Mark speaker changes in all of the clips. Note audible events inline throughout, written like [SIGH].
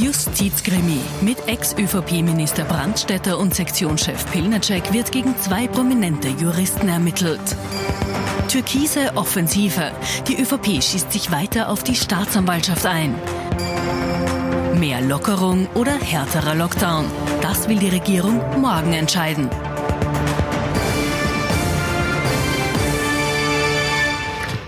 Speaker 1: Justizkrimi. Mit Ex-ÖVP-Minister Brandstätter und Sektionschef Pilnacek wird gegen zwei prominente Juristen ermittelt. Türkise Offensive. Die ÖVP schießt sich weiter auf die Staatsanwaltschaft ein. Mehr Lockerung oder härterer Lockdown? Das will die Regierung morgen entscheiden.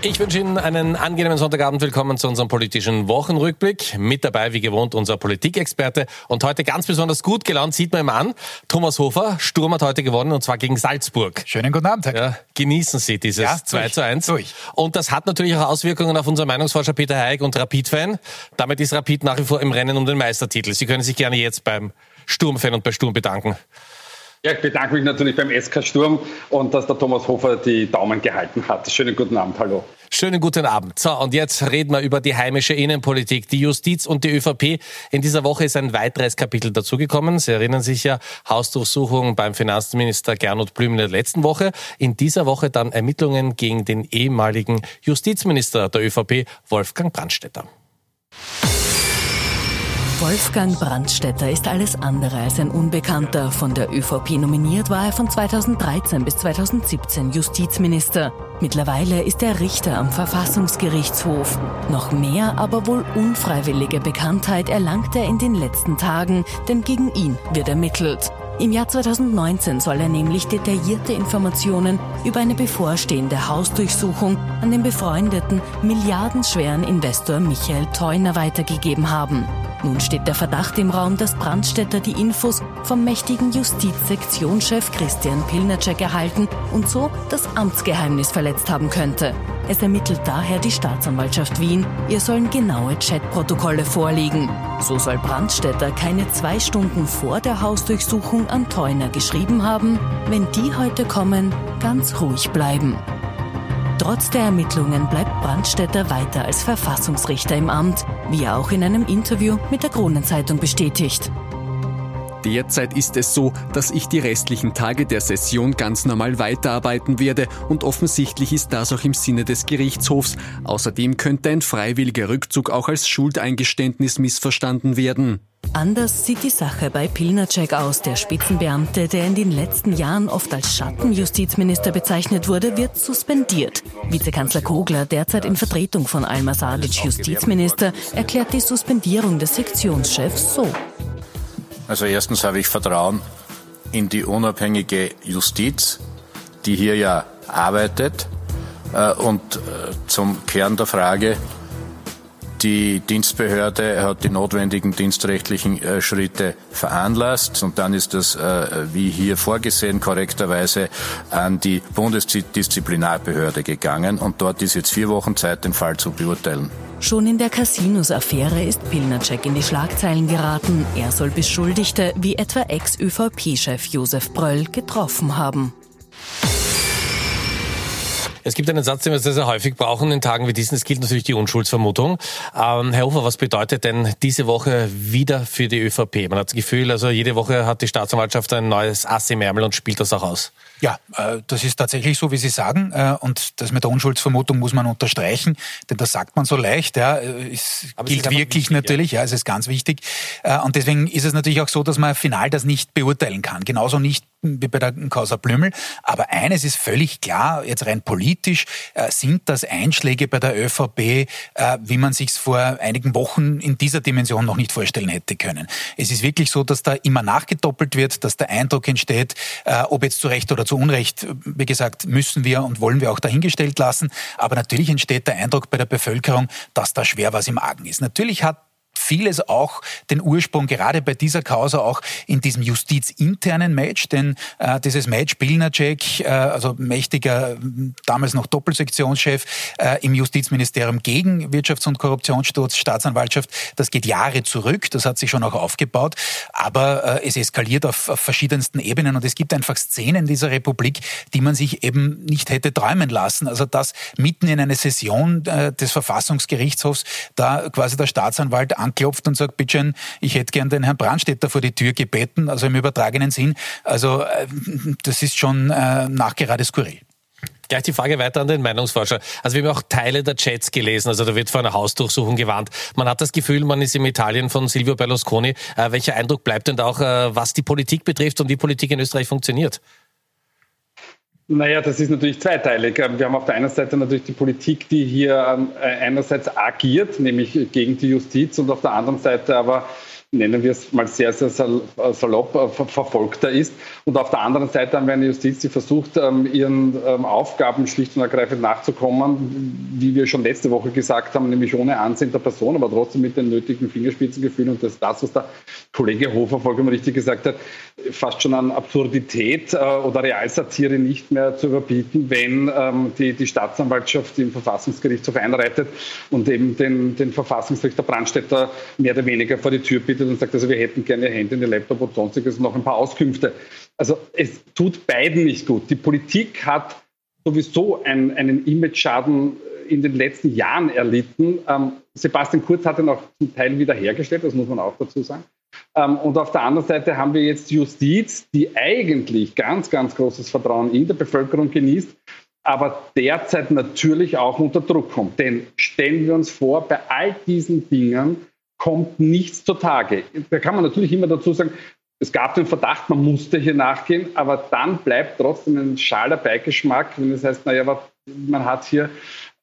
Speaker 2: Ich wünsche Ihnen einen angenehmen Sonntagabend. Willkommen zu unserem politischen Wochenrückblick. Mit dabei, wie gewohnt, unser Politikexperte. Und heute ganz besonders gut gelaunt, sieht man ihm an. Thomas Hofer, Sturm hat heute gewonnen und zwar gegen Salzburg.
Speaker 3: Schönen guten Abend, Herr
Speaker 2: ja, Genießen Sie dieses ja, 2 zu 1. Durch. Und das hat natürlich auch Auswirkungen auf unser Meinungsforscher Peter Heig und Rapid-Fan. Damit ist Rapid nach wie vor im Rennen um den Meistertitel. Sie können sich gerne jetzt beim Sturm-Fan und bei Sturm bedanken.
Speaker 4: Ja, ich bedanke mich natürlich beim SK Sturm und dass der Thomas Hofer die Daumen gehalten hat. Schönen guten Abend, hallo.
Speaker 2: Schönen guten Abend. So, und jetzt reden wir über die heimische Innenpolitik, die Justiz und die ÖVP. In dieser Woche ist ein weiteres Kapitel dazugekommen. Sie erinnern sich ja, Hausdurchsuchung beim Finanzminister Gernot Blüm in der letzten Woche. In dieser Woche dann Ermittlungen gegen den ehemaligen Justizminister der ÖVP, Wolfgang Brandstetter.
Speaker 1: Wolfgang Brandstätter ist alles andere als ein Unbekannter. Von der ÖVP nominiert war er von 2013 bis 2017 Justizminister. Mittlerweile ist er Richter am Verfassungsgerichtshof. Noch mehr, aber wohl unfreiwillige Bekanntheit erlangt er in den letzten Tagen, denn gegen ihn wird ermittelt. Im Jahr 2019 soll er nämlich detaillierte Informationen über eine bevorstehende Hausdurchsuchung an den befreundeten, milliardenschweren Investor Michael Theuner weitergegeben haben. Nun steht der Verdacht im Raum, dass Brandstätter die Infos vom mächtigen Justizsektionschef Christian Pilnacek erhalten und so das Amtsgeheimnis verletzt haben könnte. Es ermittelt daher die Staatsanwaltschaft Wien. Ihr sollen genaue Chatprotokolle vorliegen. So soll Brandstätter keine zwei Stunden vor der Hausdurchsuchung an Theuner geschrieben haben, wenn die heute kommen, ganz ruhig bleiben. Trotz der Ermittlungen bleibt Brandstätter weiter als Verfassungsrichter im Amt, wie er auch in einem Interview mit der Kronenzeitung bestätigt.
Speaker 5: Derzeit ist es so, dass ich die restlichen Tage der Session ganz normal weiterarbeiten werde und offensichtlich ist das auch im Sinne des Gerichtshofs. Außerdem könnte ein freiwilliger Rückzug auch als Schuldeingeständnis missverstanden werden.
Speaker 1: Anders sieht die Sache bei Pilnacek aus. Der Spitzenbeamte, der in den letzten Jahren oft als Schattenjustizminister bezeichnet wurde, wird suspendiert. Vizekanzler Kogler, derzeit in Vertretung von Alma Sadic Justizminister, erklärt die Suspendierung des Sektionschefs so.
Speaker 6: Also erstens habe ich Vertrauen in die unabhängige Justiz, die hier ja arbeitet. Äh, und äh, zum Kern der Frage, die Dienstbehörde hat die notwendigen dienstrechtlichen äh, Schritte veranlasst und dann ist das, wie hier vorgesehen, korrekterweise an die Bundesdisziplinarbehörde gegangen und dort ist jetzt vier Wochen Zeit, den Fall zu beurteilen.
Speaker 1: Schon in der Casinos-Affäre ist Pilnacek in die Schlagzeilen geraten. Er soll Beschuldigte wie etwa Ex-ÖVP-Chef Josef Bröll getroffen haben.
Speaker 2: Es gibt einen Satz, den wir sehr, sehr häufig brauchen in Tagen wie diesen. Es gilt natürlich die Unschuldsvermutung. Ähm, Herr Hofer, was bedeutet denn diese Woche wieder für die ÖVP? Man hat das Gefühl, also jede Woche hat die Staatsanwaltschaft ein neues Ass im Ärmel und spielt das auch aus.
Speaker 3: Ja, äh, das ist tatsächlich so, wie Sie sagen. Äh, und das mit der Unschuldsvermutung muss man unterstreichen, denn das sagt man so leicht. Ja, es Aber gilt es wirklich wichtig, natürlich. Ja. ja, es ist ganz wichtig. Äh, und deswegen ist es natürlich auch so, dass man final das nicht beurteilen kann. Genauso nicht wie bei der Causa Blümel. Aber eines ist völlig klar, jetzt rein politisch sind das Einschläge bei der ÖVP, wie man sich vor einigen Wochen in dieser Dimension noch nicht vorstellen hätte können. Es ist wirklich so, dass da immer nachgedoppelt wird, dass der Eindruck entsteht, ob jetzt zu Recht oder zu Unrecht, wie gesagt, müssen wir und wollen wir auch dahingestellt lassen. Aber natürlich entsteht der Eindruck bei der Bevölkerung, dass da schwer was im Argen ist. Natürlich hat vieles auch den Ursprung gerade bei dieser Causa auch in diesem justizinternen Match, denn äh, dieses Match Pilnacek, äh, also mächtiger, damals noch Doppelsektionschef äh, im Justizministerium gegen Wirtschafts- und Korruptionssturz, Staatsanwaltschaft, das geht Jahre zurück, das hat sich schon auch aufgebaut, aber äh, es eskaliert auf, auf verschiedensten Ebenen und es gibt einfach Szenen dieser Republik, die man sich eben nicht hätte träumen lassen. Also dass mitten in eine Session äh, des Verfassungsgerichtshofs da quasi der Staatsanwalt anklopft und sagt, bitte ich hätte gern den Herrn Brandstätter vor die Tür gebeten, also im übertragenen Sinn. Also äh, das ist schon äh, nachgerade skurril.
Speaker 2: Gleich die Frage weiter an den Meinungsforscher. Also wir haben auch Teile der Chats gelesen, also da wird vor einer Hausdurchsuchung gewarnt. Man hat das Gefühl, man ist im Italien von Silvio Berlusconi. Äh, welcher Eindruck bleibt denn auch, äh, was die Politik betrifft und wie Politik in Österreich funktioniert?
Speaker 4: Naja, das ist natürlich zweiteilig. Ähm, wir haben auf der einen Seite natürlich die Politik, die hier ähm, einerseits agiert, nämlich gegen die Justiz, und auf der anderen Seite aber nennen wir es mal sehr, sehr salopp, äh, verfolgter ist. Und auf der anderen Seite haben wir eine Justiz, die versucht, ähm, ihren ähm, Aufgaben schlicht und ergreifend nachzukommen, wie wir schon letzte Woche gesagt haben, nämlich ohne Ansehen der Person, aber trotzdem mit den nötigen Fingerspitzengefühlen. Und das ist das, was der Kollege Hofer vollkommen richtig gesagt hat, fast schon an Absurdität äh, oder Realsatire nicht mehr zu überbieten, wenn ähm, die, die Staatsanwaltschaft im Verfassungsgerichtshof einreitet und eben den, den Verfassungsrichter Brandstätter mehr oder weniger vor die Tür bittet und sagt, also wir hätten gerne den Laptop und sonstiges und noch ein paar Auskünfte. Also es tut beiden nicht gut. Die Politik hat sowieso ein, einen Image-Schaden in den letzten Jahren erlitten. Ähm, Sebastian Kurz hat ihn auch zum Teil wiederhergestellt, das muss man auch dazu sagen. Ähm, und auf der anderen Seite haben wir jetzt Justiz, die eigentlich ganz, ganz großes Vertrauen in der Bevölkerung genießt, aber derzeit natürlich auch unter Druck kommt. Denn stellen wir uns vor, bei all diesen Dingen kommt nichts zutage. Da kann man natürlich immer dazu sagen, es gab den Verdacht, man musste hier nachgehen, aber dann bleibt trotzdem ein schaler Beigeschmack, wenn es heißt, naja, man hat hier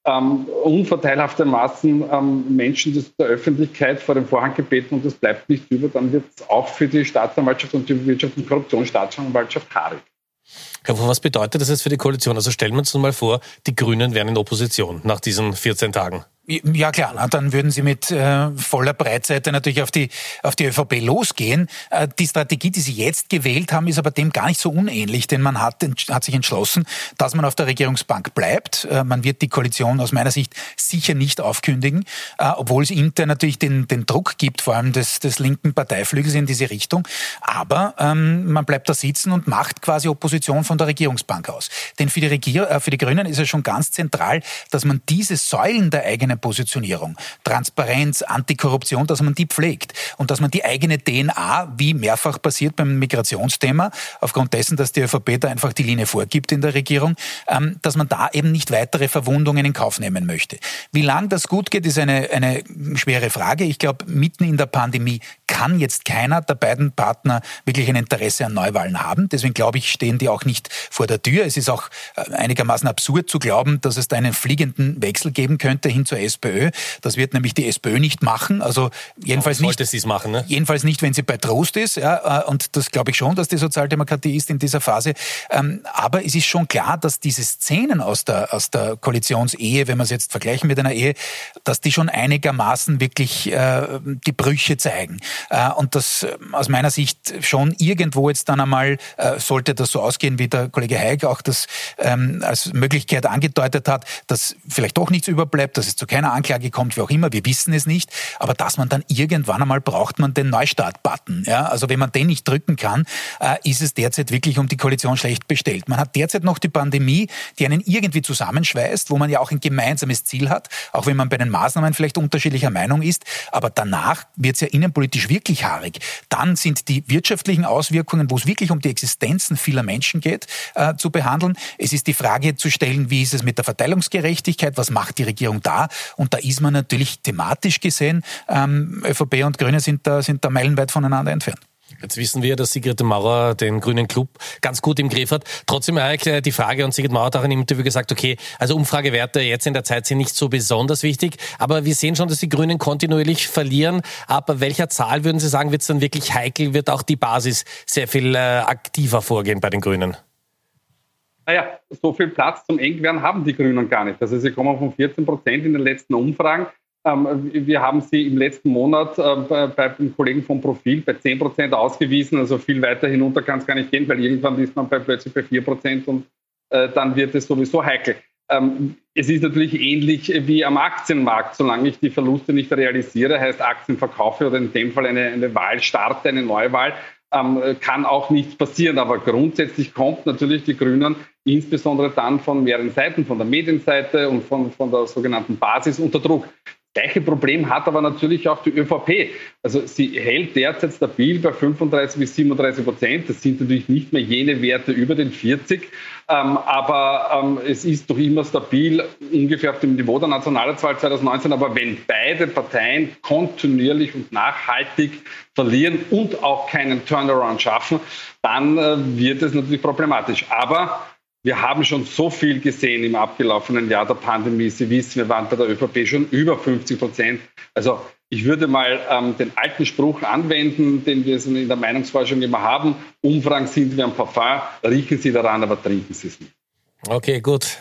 Speaker 4: ähm, unverteilhaftermaßen ähm, Menschen der Öffentlichkeit vor den Vorhang gebeten und es bleibt nicht über, dann wird es auch für die Staatsanwaltschaft und die Wirtschafts- und Korruptionsstaatsanwaltschaft haarig.
Speaker 2: Was bedeutet das jetzt für die Koalition? Also stellen wir uns mal vor, die Grünen wären in Opposition nach diesen 14 Tagen.
Speaker 3: Ja klar, na, dann würden Sie mit äh, voller Breitseite natürlich auf die, auf die ÖVP losgehen. Äh, die Strategie, die Sie jetzt gewählt haben, ist aber dem gar nicht so unähnlich, denn man hat, hat sich entschlossen, dass man auf der Regierungsbank bleibt. Äh, man wird die Koalition aus meiner Sicht sicher nicht aufkündigen, äh, obwohl es intern natürlich den, den Druck gibt, vor allem des, des linken Parteiflügels in diese Richtung. Aber ähm, man bleibt da sitzen und macht quasi Opposition von der Regierungsbank aus. Denn für die, Regier äh, für die Grünen ist es schon ganz zentral, dass man diese Säulen der eigenen Positionierung, Transparenz, Antikorruption, dass man die pflegt und dass man die eigene DNA, wie mehrfach passiert beim Migrationsthema, aufgrund dessen, dass die ÖVP da einfach die Linie vorgibt in der Regierung, ähm, dass man da eben nicht weitere Verwundungen in Kauf nehmen möchte. Wie lang das gut geht, ist eine, eine schwere Frage. Ich glaube, mitten in der Pandemie kann jetzt keiner der beiden Partner wirklich ein Interesse an Neuwahlen haben. Deswegen glaube ich, stehen die auch nicht vor der Tür. Es ist auch äh, einigermaßen absurd zu glauben, dass es da einen fliegenden Wechsel geben könnte hin zur SPÖ. Das wird nämlich die SPÖ nicht machen. Also jedenfalls
Speaker 2: Warum sollte
Speaker 3: nicht.
Speaker 2: sie es machen, ne?
Speaker 3: Jedenfalls nicht, wenn sie bei Trost ist. Ja, äh, und das glaube ich schon, dass die Sozialdemokratie ist in dieser Phase. Ähm, aber es ist schon klar, dass diese Szenen aus der, aus der Koalitionsehe, wenn wir es jetzt vergleichen mit einer Ehe, dass die schon einigermaßen wirklich äh, die Brüche zeigen. Äh, und das aus meiner Sicht schon irgendwo jetzt dann einmal, sollte das so ausgehen, wie der Kollege Heik auch das ähm, als Möglichkeit angedeutet hat, dass vielleicht doch nichts überbleibt, dass es zu keiner Anklage kommt, wie auch immer, wir wissen es nicht, aber dass man dann irgendwann einmal braucht man den Neustart-Button. Ja? Also wenn man den nicht drücken kann, äh, ist es derzeit wirklich um die Koalition schlecht bestellt. Man hat derzeit noch die Pandemie, die einen irgendwie zusammenschweißt, wo man ja auch ein gemeinsames Ziel hat, auch wenn man bei den Maßnahmen vielleicht unterschiedlicher Meinung ist, aber danach wird es ja innenpolitisch wirklich haarig. Dann sind die wirtschaftlichen Auswirkungen, wo es wirklich um die Existenzen vieler Menschen geht, äh, zu behandeln. Es ist die Frage zu stellen, wie ist es mit der Verteilungsgerechtigkeit, was macht die Regierung da? Und da ist man natürlich thematisch gesehen, ähm, ÖVP und Grüne sind da, sind da meilenweit voneinander entfernt.
Speaker 2: Jetzt wissen wir, dass Sigrid Maurer den Grünen Club ganz gut im Griff hat. Trotzdem äh, die Frage und Sigrid Maurer hat auch in dem Interview gesagt, okay, also Umfragewerte jetzt in der Zeit sind nicht so besonders wichtig, aber wir sehen schon, dass die Grünen kontinuierlich verlieren. Ab welcher Zahl würden Sie sagen, wird es dann wirklich heikel, wird auch die Basis sehr viel äh, aktiver vorgehen bei den Grünen?
Speaker 4: Naja, so viel Platz zum Engwerden haben die Grünen gar nicht. Also sie kommen von 14 Prozent in den letzten Umfragen. Ähm, wir haben sie im letzten Monat äh, bei den Kollegen vom Profil bei 10 Prozent ausgewiesen. Also viel weiter hinunter kann es gar nicht gehen, weil irgendwann ist man bei, plötzlich bei 4 Prozent und äh, dann wird es sowieso heikel. Ähm, es ist natürlich ähnlich wie am Aktienmarkt. Solange ich die Verluste nicht realisiere, heißt Aktien verkaufe oder in dem Fall eine, eine Wahl starte, eine Neuwahl, ähm, kann auch nichts passieren. Aber grundsätzlich kommt natürlich die Grünen insbesondere dann von mehreren Seiten, von der Medienseite und von, von der sogenannten Basis unter Druck. Gleiche Problem hat aber natürlich auch die ÖVP. Also sie hält derzeit stabil bei 35 bis 37 Prozent. Das sind natürlich nicht mehr jene Werte über den 40, ähm, aber ähm, es ist doch immer stabil, ungefähr auf dem Niveau der Nationalratswahl 2019. Aber wenn beide Parteien kontinuierlich und nachhaltig verlieren und auch keinen Turnaround schaffen, dann äh, wird es natürlich problematisch. Aber wir haben schon so viel gesehen im abgelaufenen Jahr der Pandemie. Sie wissen, wir waren bei der ÖVP schon über 50 Prozent. Also ich würde mal ähm, den alten Spruch anwenden, den wir in der Meinungsforschung immer haben. Umfragen sind wie ein Parfum, riechen Sie daran, aber trinken Sie es nicht.
Speaker 2: Okay, gut.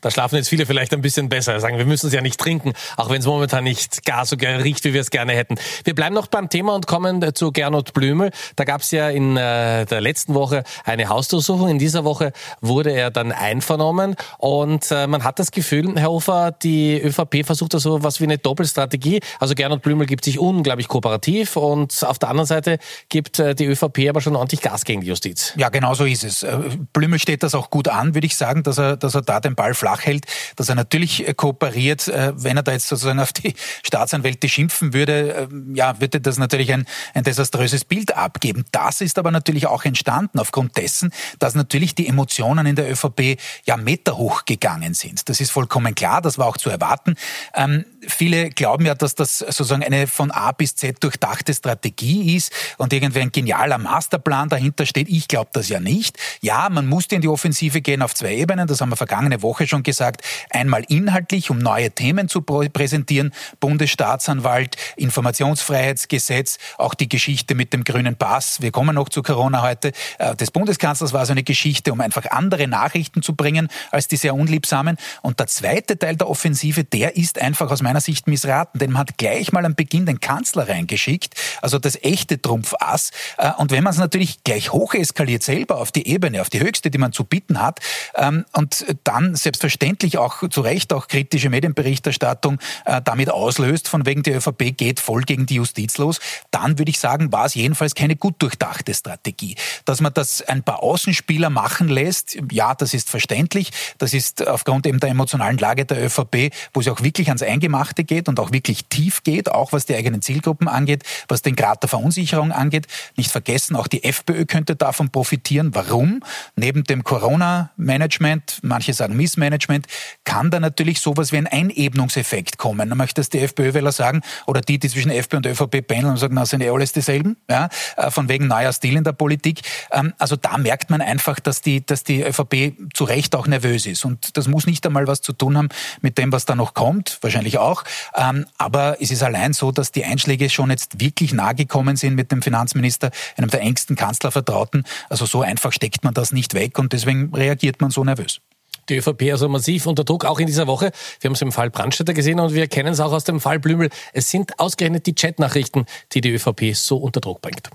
Speaker 2: Da schlafen jetzt viele vielleicht ein bisschen besser. Sagen, wir müssen es ja nicht trinken, auch wenn es momentan nicht gar so riecht, wie wir es gerne hätten. Wir bleiben noch beim Thema und kommen äh, zu Gernot Blümel. Da gab es ja in äh, der letzten Woche eine Hausdurchsuchung. In dieser Woche wurde er dann einvernommen und äh, man hat das Gefühl, Herr Hofer, die ÖVP versucht da so was wie eine Doppelstrategie. Also Gernot Blümel gibt sich unglaublich kooperativ und auf der anderen Seite gibt äh, die ÖVP aber schon ordentlich Gas gegen die Justiz.
Speaker 3: Ja, genau so ist es. Äh, Blümel steht das auch gut an, würde ich sagen, dass er, dass er da den Ball flach hält, dass er natürlich äh, kooperiert. Äh, wenn er da jetzt sozusagen auf die [LAUGHS] Staatsanwälte schimpfen würde, ähm, ja, würde das natürlich ein, ein desaströses Bild abgeben. Das ist aber natürlich auch entstanden aufgrund dessen, dass natürlich die Emotionen in der ÖVP ja meterhoch gegangen sind. Das ist vollkommen klar, das war auch zu erwarten. Ähm, viele glauben ja, dass das sozusagen eine von A bis Z durchdachte Strategie ist und irgendwie ein genialer Masterplan dahinter steht. Ich glaube das ja nicht. Ja, man musste in die Offensive gehen auf zwei Ebenen. Das haben wir vergangene Woche schon gesagt. Einmal inhaltlich, um neue Themen zu präsentieren. Bundesstaatsanwalt, Informationsfreiheitsgesetz, auch die Geschichte mit dem grünen Pass. Wir kommen noch zu Corona heute. Äh, des Bundeskanzlers war so eine Geschichte, um einfach andere Nachrichten zu bringen als die sehr unliebsamen. Und der zweite Teil der Offensive, der ist einfach aus meiner meiner Sicht missraten, denn man hat gleich mal am Beginn den Kanzler reingeschickt, also das echte Trumpfass. Äh, und wenn man es natürlich gleich hoch eskaliert selber auf die Ebene, auf die höchste, die man zu bieten hat, ähm, und dann selbstverständlich auch zu Recht auch kritische Medienberichterstattung äh, damit auslöst, von wegen die ÖVP geht voll gegen die Justiz los, dann würde ich sagen, war es jedenfalls keine gut durchdachte Strategie. Dass man das ein paar Außenspieler machen lässt, ja, das ist verständlich. Das ist aufgrund eben der emotionalen Lage der ÖVP, wo sie auch wirklich ans Eingemachte geht und auch wirklich tief geht, auch was die eigenen Zielgruppen angeht, was den Grad der Verunsicherung angeht. Nicht vergessen, auch die FPÖ könnte davon profitieren. Warum? Neben dem Corona-Management, manche sagen Missmanagement, kann da natürlich sowas wie ein Einebnungseffekt kommen. Dann möchte das die FPÖ-Wähler sagen, oder die, die zwischen FPÖ und ÖVP pendeln und sagen, na, sind eh alles dieselben, ja, äh, von wegen neuer Stil in der Politik. Ähm, also da merkt man einfach, dass die, dass die ÖVP zu Recht auch nervös ist. Und das muss nicht einmal was zu tun haben mit dem, was da noch kommt, wahrscheinlich auch auch. Ähm, aber es ist allein so, dass die Einschläge schon jetzt wirklich nahe gekommen sind mit dem Finanzminister, einem der engsten Kanzlervertrauten. Also so einfach steckt man das nicht weg und deswegen reagiert man so nervös.
Speaker 2: Die ÖVP also massiv unter Druck, auch in dieser Woche. Wir haben es im Fall Brandstätter gesehen und wir kennen es auch aus dem Fall Blümel. Es sind ausgerechnet die Chatnachrichten, die die ÖVP so unter Druck bringt.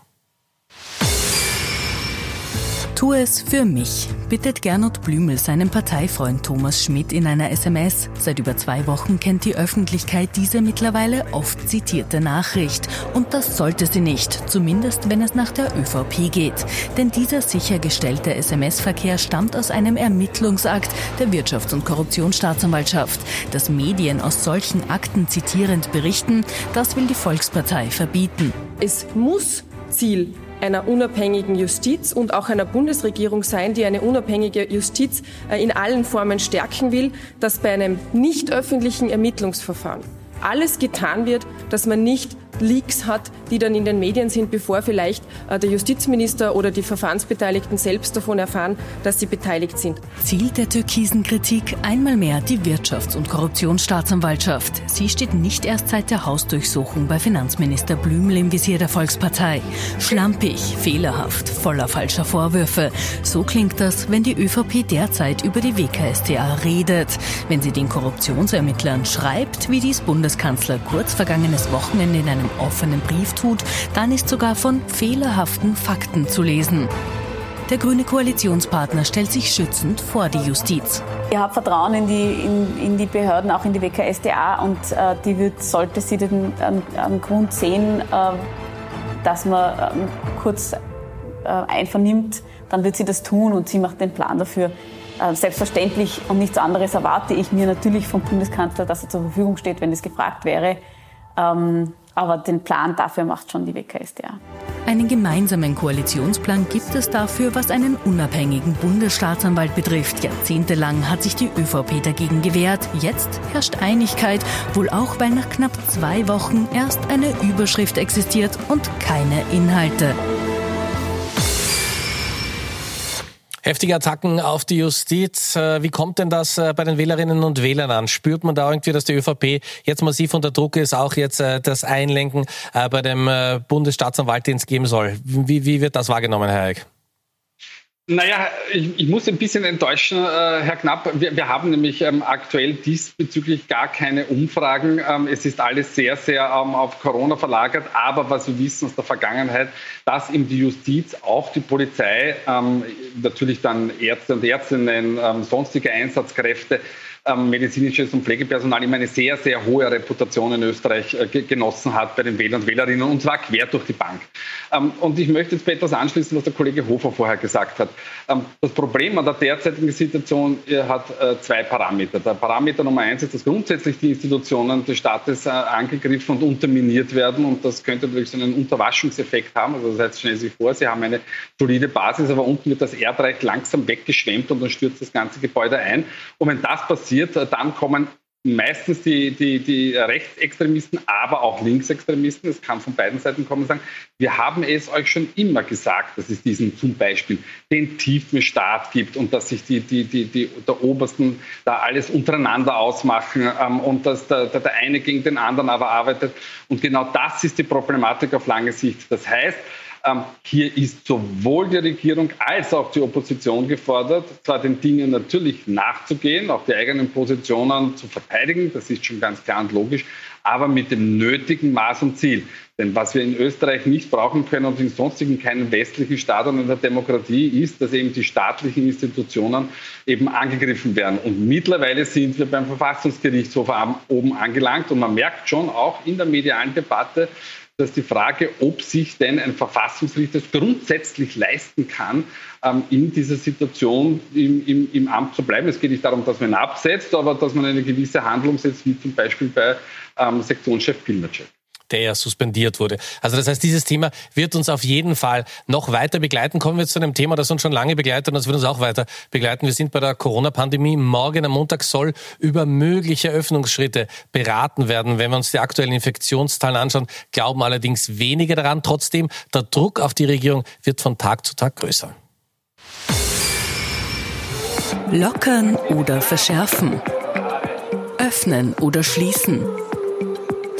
Speaker 1: Tu es für mich, bittet Gernot Blümel seinen Parteifreund Thomas Schmidt in einer SMS. Seit über zwei Wochen kennt die Öffentlichkeit diese mittlerweile oft zitierte Nachricht. Und das sollte sie nicht, zumindest wenn es nach der ÖVP geht. Denn dieser sichergestellte SMS-Verkehr stammt aus einem Ermittlungsakt der Wirtschafts- und Korruptionsstaatsanwaltschaft. Dass Medien aus solchen Akten zitierend berichten, das will die Volkspartei verbieten.
Speaker 7: Es muss Ziel einer unabhängigen Justiz und auch einer Bundesregierung sein, die eine unabhängige Justiz äh, in allen Formen stärken will, dass bei einem nicht öffentlichen Ermittlungsverfahren alles getan wird, dass man nicht Leaks hat, die dann in den Medien sind, bevor vielleicht äh, der Justizminister oder die Verfahrensbeteiligten selbst davon erfahren, dass sie beteiligt sind.
Speaker 1: Ziel der türkisen Kritik einmal mehr die Wirtschafts- und Korruptionsstaatsanwaltschaft. Sie steht nicht erst seit der Hausdurchsuchung bei Finanzminister Blümel im Visier der Volkspartei. Schlampig, fehlerhaft, voller falscher Vorwürfe. So klingt das, wenn die ÖVP derzeit über die WKStA redet. Wenn sie den Korruptionsermittlern schreibt, wie dies Bundeskanzler kurz vergangenes Wochenende in einem offenen Brief tut, dann ist sogar von fehlerhaften Fakten zu lesen. Der grüne Koalitionspartner stellt sich schützend vor die Justiz.
Speaker 8: Ich habe Vertrauen in die, in, in, die Behörden, auch in die WKSDA und äh, die wird, sollte sie den ähm, Grund sehen, äh, dass man äh, kurz einvernimmt, dann wird sie das tun und sie macht den Plan dafür. Äh, selbstverständlich und nichts anderes erwarte ich mir natürlich vom Bundeskanzler, dass er zur Verfügung steht, wenn es gefragt wäre. Ähm, aber den Plan dafür macht schon die WKSDA.
Speaker 1: Einen gemeinsamen Koalitionsplan gibt es dafür, was einen unabhängigen Bundesstaatsanwalt betrifft. Jahrzehntelang hat sich die ÖVP dagegen gewehrt. Jetzt herrscht Einigkeit, wohl auch, weil nach knapp zwei Wochen erst eine Überschrift existiert und keine Inhalte.
Speaker 2: Heftige Attacken auf die Justiz. Äh, wie kommt denn das äh, bei den Wählerinnen und Wählern an? Spürt man da irgendwie, dass die ÖVP jetzt massiv unter Druck ist, auch jetzt äh, das Einlenken bei dem Bundesstaatsanwalt, den es geben soll? Wie, wie wird das wahrgenommen, Herr Eick?
Speaker 4: Naja, ich, ich muss ein bisschen enttäuschen, äh, Herr Knapp. Wir, wir haben nämlich ähm, aktuell diesbezüglich gar keine Umfragen. Ähm, es ist alles sehr, sehr ähm, auf Corona verlagert. Aber was wir wissen aus der Vergangenheit, dass eben die Justiz, auch die Polizei, ähm, natürlich dann Ärzte und Ärztinnen, ähm, sonstige Einsatzkräfte, medizinisches und Pflegepersonal immer eine sehr, sehr hohe Reputation in Österreich äh, genossen hat bei den Wählern und Wählerinnen und zwar quer durch die Bank. Ähm, und ich möchte jetzt bei etwas anschließen, was der Kollege Hofer vorher gesagt hat. Ähm, das Problem an der derzeitigen Situation hat äh, zwei Parameter. Der Parameter Nummer eins ist, dass grundsätzlich die Institutionen des Staates äh, angegriffen und unterminiert werden und das könnte natürlich so einen Unterwaschungseffekt haben. Also das heißt, stellen Sie sich vor, Sie haben eine solide Basis, aber unten wird das Erdreich langsam weggeschwemmt und dann stürzt das ganze Gebäude ein. Und wenn das passiert, dann kommen meistens die, die, die Rechtsextremisten, aber auch Linksextremisten, es kann von beiden Seiten kommen, sagen, wir haben es euch schon immer gesagt, dass es diesen zum Beispiel den tiefen Staat gibt und dass sich die, die, die, die der Obersten da alles untereinander ausmachen ähm, und dass der, der eine gegen den anderen aber arbeitet. Und genau das ist die Problematik auf lange Sicht. Das heißt, hier ist sowohl die Regierung als auch die Opposition gefordert, zwar den Dingen natürlich nachzugehen, auch die eigenen Positionen zu verteidigen, das ist schon ganz klar und logisch, aber mit dem nötigen Maß und Ziel. Denn was wir in Österreich nicht brauchen können und in sonstigen keinen westlichen Staat und in der Demokratie ist, dass eben die staatlichen Institutionen eben angegriffen werden. Und mittlerweile sind wir beim Verfassungsgerichtshof oben angelangt und man merkt schon auch in der medialen Debatte, dass die Frage, ob sich denn ein Verfassungsrichter grundsätzlich leisten kann, ähm, in dieser Situation im, im, im, Amt zu bleiben. Es geht nicht darum, dass man absetzt, aber dass man eine gewisse Handlung setzt, wie zum Beispiel bei ähm, Sektionschef Pilnacek
Speaker 2: der ja suspendiert wurde. Also das heißt, dieses Thema wird uns auf jeden Fall noch weiter begleiten. Kommen wir zu einem Thema, das uns schon lange begleitet und das wird uns auch weiter begleiten. Wir sind bei der Corona-Pandemie. Morgen am Montag soll über mögliche Öffnungsschritte beraten werden. Wenn wir uns die aktuellen Infektionszahlen anschauen, glauben allerdings wenige daran. Trotzdem, der Druck auf die Regierung wird von Tag zu Tag größer.
Speaker 1: Lockern oder verschärfen. Öffnen oder schließen.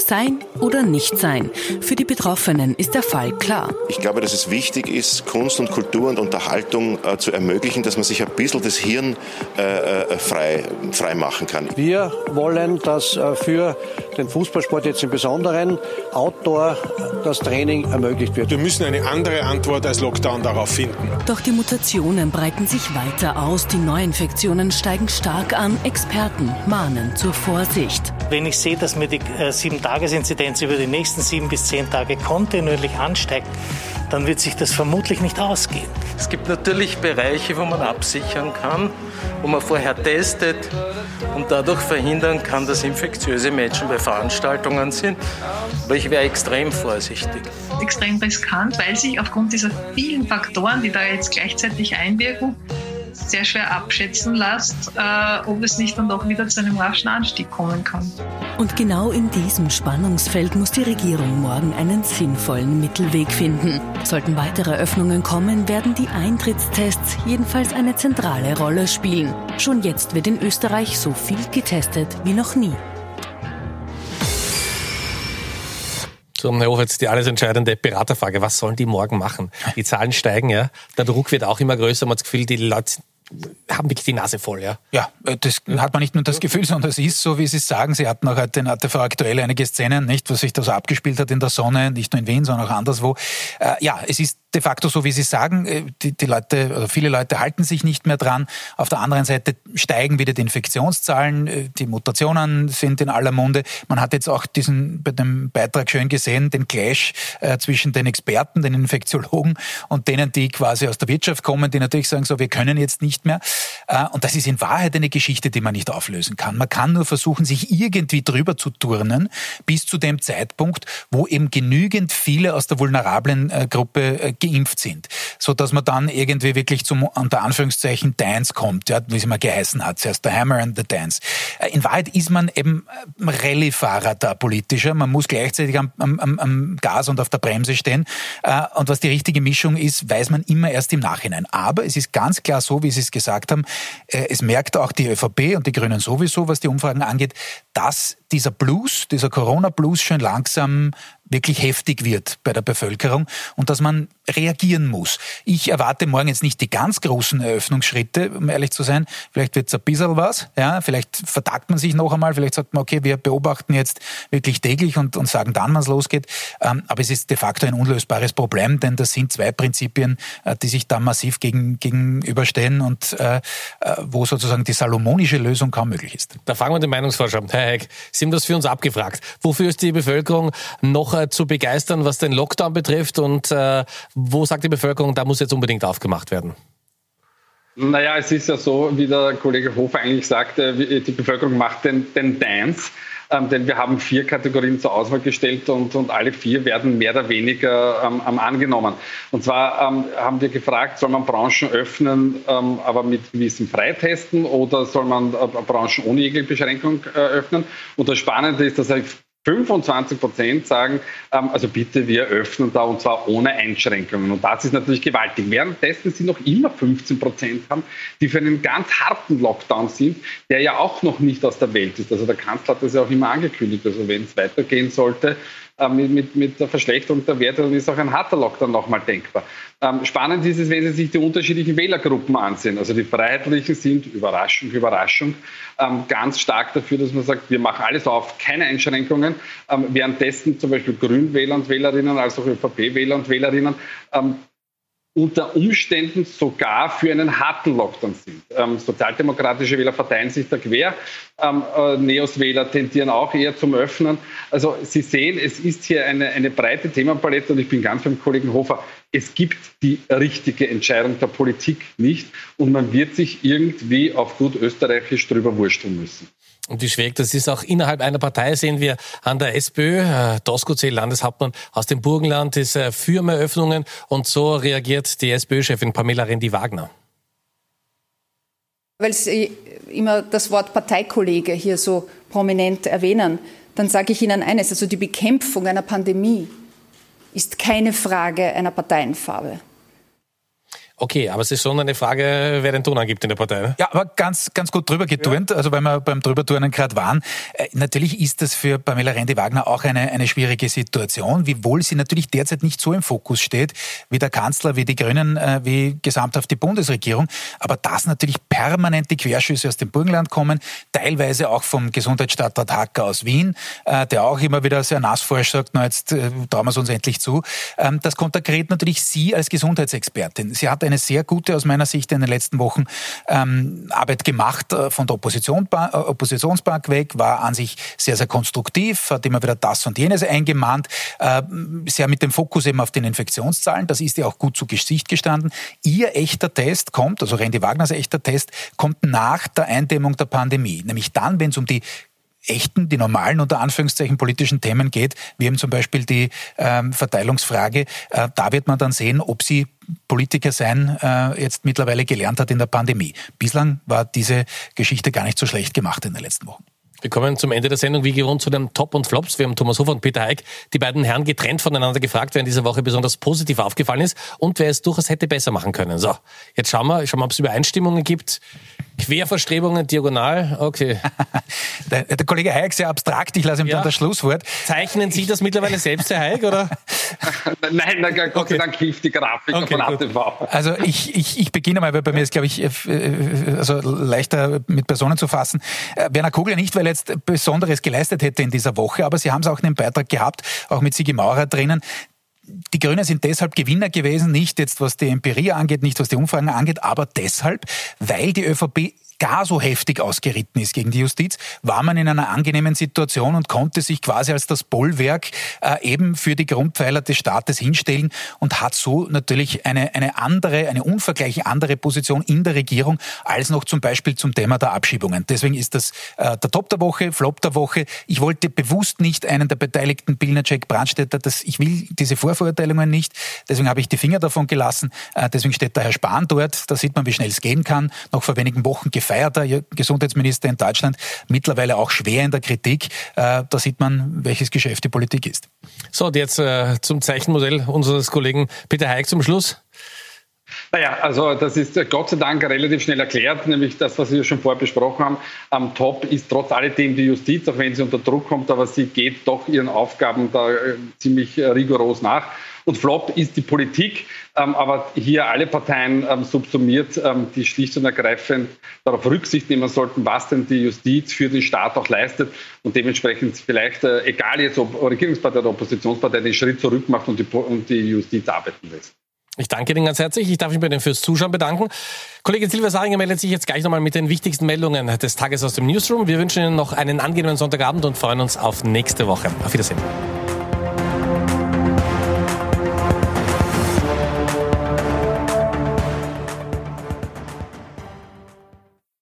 Speaker 1: Sein oder nicht sein. Für die Betroffenen ist der Fall klar.
Speaker 9: Ich glaube, dass es wichtig ist, Kunst und Kultur und Unterhaltung äh, zu ermöglichen, dass man sich ein bisschen das Hirn äh, äh frei, frei machen kann.
Speaker 10: Wir wollen, dass äh, für den Fußballsport jetzt im Besonderen Outdoor das Training ermöglicht wird.
Speaker 11: Wir müssen eine andere Antwort als Lockdown darauf finden.
Speaker 1: Doch die Mutationen breiten sich weiter aus. Die Neuinfektionen steigen stark an. Experten mahnen zur Vorsicht.
Speaker 12: Wenn ich sehe, dass mir die äh, sieben Tagesinzidenz über die nächsten sieben bis zehn Tage kontinuierlich ansteigt, dann wird sich das vermutlich nicht ausgehen.
Speaker 13: Es gibt natürlich Bereiche, wo man absichern kann, wo man vorher testet und dadurch verhindern kann, dass infektiöse Menschen bei Veranstaltungen sind. Aber ich wäre extrem vorsichtig.
Speaker 14: Extrem riskant, weil sich aufgrund dieser vielen Faktoren, die da jetzt gleichzeitig einwirken, sehr schwer abschätzen lässt, äh, ob es nicht dann doch wieder zu einem raschen Anstieg kommen kann.
Speaker 1: Und genau in diesem Spannungsfeld muss die Regierung morgen einen sinnvollen Mittelweg finden. Sollten weitere Öffnungen kommen, werden die Eintrittstests jedenfalls eine zentrale Rolle spielen. Schon jetzt wird in Österreich so viel getestet wie noch nie.
Speaker 2: So, Herr Hof, jetzt die alles entscheidende Beraterfrage. Was sollen die morgen machen? Die Zahlen steigen, ja. Der Druck wird auch immer größer. Man hat das Gefühl, die Leute haben wirklich die Nase voll, ja.
Speaker 3: Ja, äh, das hat man nicht nur das Gefühl, sondern es ist so, wie Sie sagen. Sie hatten auch heute in ATV aktuell einige Szenen, nicht, was sich da so abgespielt hat in der Sonne, nicht nur in Wien, sondern auch anderswo. Äh, ja, es ist de facto so, wie Sie sagen. Äh, die, die Leute, oder viele Leute halten sich nicht mehr dran. Auf der anderen Seite steigen wieder die Infektionszahlen. Äh, die Mutationen sind in aller Munde. Man hat jetzt auch diesen, bei dem Beitrag schön gesehen, den Clash äh, zwischen den Experten, den Infektiologen und denen, die quasi aus der Wirtschaft kommen, die natürlich sagen, so, wir können jetzt nicht mehr. Äh, und das ist in Wahrheit eine Geschichte, die man nicht auflösen kann. Man kann nur versuchen, sich irgendwie drüber zu turnen, bis zu dem Zeitpunkt, wo eben genügend viele aus der vulnerablen äh, Gruppe äh, geimpft sind, so dass man dann irgendwie wirklich zum unter Anführungszeichen Dance kommt, ja, wie es immer geheißen hat, zuerst der Hammer and the Dance. Äh, in Wahrheit ist man eben äh, Rallye-Fahrer da politischer. Man muss gleichzeitig am, am, am Gas und auf der Bremse stehen. Äh, und was die richtige Mischung ist, weiß man immer erst im Nachhinein. Aber es ist ganz klar so, wie Sie es gesagt haben, es merkt auch die ÖVP und die Grünen sowieso, was die Umfragen angeht, dass dieser Blues, dieser Corona-Blues schon langsam wirklich heftig wird bei der Bevölkerung und dass man reagieren muss. Ich erwarte morgen jetzt nicht die ganz großen Eröffnungsschritte, um ehrlich zu sein. Vielleicht wird es ein bisschen was, ja, vielleicht vertagt man sich noch einmal, vielleicht sagt man, okay, wir beobachten jetzt wirklich täglich und, und sagen dann, wann es losgeht. Ähm, aber es ist de facto ein unlösbares Problem, denn das sind zwei Prinzipien, äh, die sich da massiv gegen, gegenüberstehen und äh, äh, wo sozusagen die salomonische Lösung kaum möglich ist.
Speaker 2: Da fangen wir den Meinungsforscher. Herr Heck, Sie haben das für uns abgefragt. Wofür ist die Bevölkerung noch äh, zu begeistern, was den Lockdown betrifft? Und äh, wo sagt die Bevölkerung, da muss jetzt unbedingt aufgemacht werden?
Speaker 4: Naja, es ist ja so, wie der Kollege Hofer eigentlich sagte, die Bevölkerung macht den, den Dance. Ähm, denn wir haben vier Kategorien zur Auswahl gestellt und, und alle vier werden mehr oder weniger ähm, angenommen. Und zwar ähm, haben wir gefragt, soll man Branchen öffnen, ähm, aber mit gewissen Freitesten oder soll man äh, Branchen ohne jegliche Beschränkung äh, öffnen? Und das Spannende ist, dass 25 Prozent sagen, ähm, also bitte, wir öffnen da und zwar ohne Einschränkungen. Und das ist natürlich gewaltig. Währenddessen sie noch immer 15 Prozent haben, die für einen ganz harten Lockdown sind, der ja auch noch nicht aus der Welt ist. Also der Kanzler hat das ja auch immer angekündigt. Also wenn es weitergehen sollte, mit, mit, mit der Verschlechterung der Werte, dann ist auch ein harter Lockdown nochmal denkbar. Ähm, spannend ist es, wenn Sie sich die unterschiedlichen Wählergruppen ansehen. Also die Freiheitlichen sind, Überraschung, Überraschung, ähm, ganz stark dafür, dass man sagt, wir machen alles auf, keine Einschränkungen. Ähm, währenddessen zum Beispiel Grünwähler und Wählerinnen, als auch ÖVP-Wähler und Wählerinnen unter Umständen sogar für einen harten Lockdown sind. Ähm, sozialdemokratische Wähler verteilen sich da quer, ähm, äh, Neos-Wähler tendieren auch eher zum Öffnen. Also Sie sehen, es ist hier eine, eine breite Themenpalette und ich bin ganz beim Kollegen Hofer. Es gibt die richtige Entscheidung der Politik nicht und man wird sich irgendwie auf gut österreichisch drüber wursteln müssen.
Speaker 2: Und wie schwierig das ist, auch innerhalb einer Partei sehen wir an der SPÖ, äh, Landeshauptmann aus dem Burgenland, ist äh, für mehr Öffnungen und so reagiert die SPÖ-Chefin Pamela Rendi-Wagner.
Speaker 15: Weil Sie immer das Wort Parteikollege hier so prominent erwähnen, dann sage ich Ihnen eines, also die Bekämpfung einer Pandemie ist keine Frage einer Parteienfarbe.
Speaker 2: Okay, aber es ist schon eine Frage, wer den Ton angibt in der Partei. Ne?
Speaker 3: Ja, aber ganz, ganz gut drüber geturnt, ja. also weil wir beim Drüberturnen gerade waren. Äh, natürlich ist das für Pamela Rendi-Wagner auch eine, eine schwierige Situation, wiewohl sie natürlich derzeit nicht so im Fokus steht, wie der Kanzler, wie die Grünen, äh, wie gesamthaft die Bundesregierung. Aber dass natürlich permanent die Querschüsse aus dem Burgenland kommen, teilweise auch vom Gesundheitsstadtrat Hacker aus Wien, äh, der auch immer wieder sehr nassforsch sagt, na jetzt äh, trauen wir es uns endlich zu. Ähm, das konterkariert natürlich Sie als Gesundheitsexpertin. Sie hat eine sehr gute, aus meiner Sicht in den letzten Wochen, ähm, Arbeit gemacht äh, von der Opposition, äh, Oppositionsbank weg, war an sich sehr, sehr konstruktiv, hat immer wieder das und jenes eingemahnt, äh, sehr mit dem Fokus eben auf den Infektionszahlen. Das ist ihr auch gut zu Gesicht gestanden. Ihr echter Test kommt, also Randy Wagners echter Test, kommt nach der Eindämmung der Pandemie. Nämlich dann, wenn es um die echten, die normalen unter Anführungszeichen politischen Themen geht, wie eben zum Beispiel die ähm, Verteilungsfrage, äh, da wird man dann sehen, ob sie Politiker sein äh, jetzt mittlerweile gelernt hat in der Pandemie. Bislang war diese Geschichte gar nicht so schlecht gemacht in den letzten Wochen.
Speaker 2: Wir kommen zum Ende der Sendung wie gewohnt zu den Top und Flops. Wir haben Thomas Hofer und Peter Heik, die beiden Herren getrennt voneinander gefragt, wer in dieser Woche besonders positiv aufgefallen ist und wer es durchaus hätte besser machen können. So, jetzt schauen wir, schauen wir ob es Übereinstimmungen gibt. Querverstrebungen, diagonal, okay. [LAUGHS]
Speaker 3: der, der, Kollege Hayek sehr abstrakt, ich lasse ihm ja. dann das Schlusswort.
Speaker 2: Zeichnen Sie das mittlerweile selbst, Herr Hayek, oder? [LAUGHS]
Speaker 4: Nein, na, Gott okay. sei Dank hilft die Grafik okay, von ATV.
Speaker 3: Also ich, ich, ich beginne mal, weil bei mir ist, glaube ich, äh, äh, also leichter mit Personen zu fassen. Äh, Werner Kogler nicht, weil jetzt Besonderes geleistet hätte in dieser Woche, aber Sie haben es auch in dem Beitrag gehabt, auch mit Sigi Maurer drinnen. Die Grünen sind deshalb Gewinner gewesen, nicht jetzt was die Empirie angeht, nicht was die Umfragen angeht, aber deshalb, weil die ÖVP gar so heftig ausgeritten ist gegen die Justiz, war man in einer angenehmen Situation und konnte sich quasi als das Bollwerk äh, eben für die Grundpfeiler des Staates hinstellen und hat so natürlich eine, eine andere, eine unvergleichlich andere Position in der Regierung als noch zum Beispiel zum Thema der Abschiebungen. Deswegen ist das äh, der Top der Woche, Flop der Woche. Ich wollte bewusst nicht einen der Beteiligten, Pilnacek, Brandstätter, das, ich will diese Vorverurteilungen nicht. Deswegen habe ich die Finger davon gelassen. Äh, deswegen steht der Herr Spahn dort. Da sieht man, wie schnell es gehen kann. Noch vor wenigen Wochen gefeierter Gesundheitsminister in Deutschland, mittlerweile auch schwer in der Kritik. Äh, da sieht man, welches Geschäft die Politik ist.
Speaker 2: So, und jetzt äh, zum Zeichenmodell unseres Kollegen Peter Heik zum Schluss.
Speaker 4: Naja, also das ist Gott sei Dank relativ schnell erklärt, nämlich das, was wir schon vorher besprochen haben. Am Top ist trotz alledem die Justiz, auch wenn sie unter Druck kommt, aber sie geht doch ihren Aufgaben da äh, ziemlich rigoros nach. Und Flop ist die Politik, ähm, aber hier alle Parteien ähm, subsumiert, ähm, die schlicht und ergreifend darauf Rücksicht nehmen sollten, was denn die Justiz für den Staat auch leistet und dementsprechend vielleicht, äh, egal jetzt ob Regierungspartei oder Oppositionspartei, den Schritt zurück macht und die, und die Justiz arbeiten lässt.
Speaker 2: Ich danke Ihnen ganz herzlich. Ich darf mich bei Ihnen fürs Zuschauen bedanken. Kollege Silvia Saringer meldet sich jetzt gleich nochmal mit den wichtigsten Meldungen des Tages aus dem Newsroom. Wir wünschen Ihnen noch einen angenehmen Sonntagabend und freuen uns auf nächste Woche. Auf Wiedersehen.